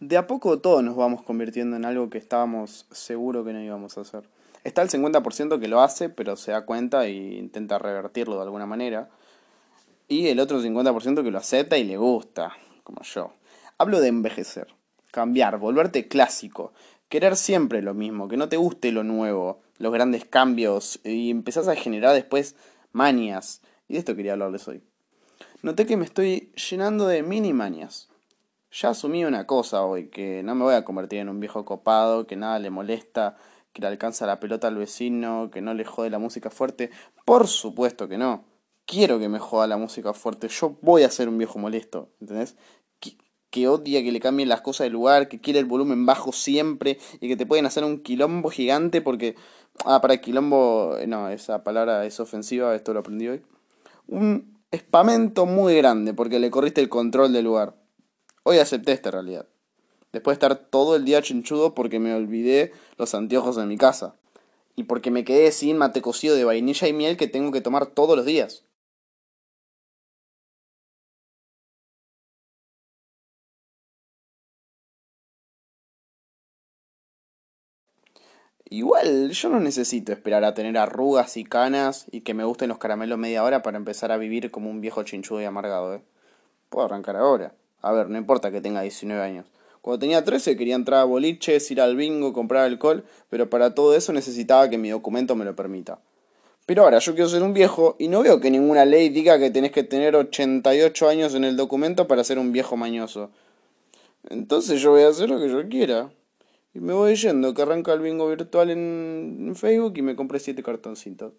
de a poco todos nos vamos convirtiendo en algo que estábamos seguros que no íbamos a hacer. Está el 50% que lo hace, pero se da cuenta e intenta revertirlo de alguna manera. Y el otro 50% que lo acepta y le gusta, como yo. Hablo de envejecer, cambiar, volverte clásico, querer siempre lo mismo, que no te guste lo nuevo, los grandes cambios, y empezás a generar después manias. Y de esto quería hablarles hoy. Noté que me estoy llenando de mini manias. Ya asumí una cosa hoy, que no me voy a convertir en un viejo copado, que nada le molesta, que le alcanza la pelota al vecino, que no le jode la música fuerte. Por supuesto que no. Quiero que me joda la música fuerte. Yo voy a ser un viejo molesto, ¿entendés? Que, que odia que le cambien las cosas de lugar, que quiere el volumen bajo siempre y que te pueden hacer un quilombo gigante porque... Ah, para quilombo... No, esa palabra es ofensiva, esto lo aprendí hoy. Un espamento muy grande porque le corriste el control del lugar. Hoy acepté esta realidad. Después de estar todo el día chinchudo porque me olvidé los anteojos de mi casa. Y porque me quedé sin mate cocido de vainilla y miel que tengo que tomar todos los días. Igual, yo no necesito esperar a tener arrugas y canas y que me gusten los caramelos media hora para empezar a vivir como un viejo chinchudo y amargado, ¿eh? Puedo arrancar ahora. A ver, no importa que tenga 19 años. Cuando tenía 13 quería entrar a boliches, ir al bingo, comprar alcohol, pero para todo eso necesitaba que mi documento me lo permita. Pero ahora yo quiero ser un viejo y no veo que ninguna ley diga que tenés que tener 88 años en el documento para ser un viejo mañoso. Entonces yo voy a hacer lo que yo quiera. Y me voy yendo, que arranca el bingo virtual en Facebook y me compré 7 cartoncitos.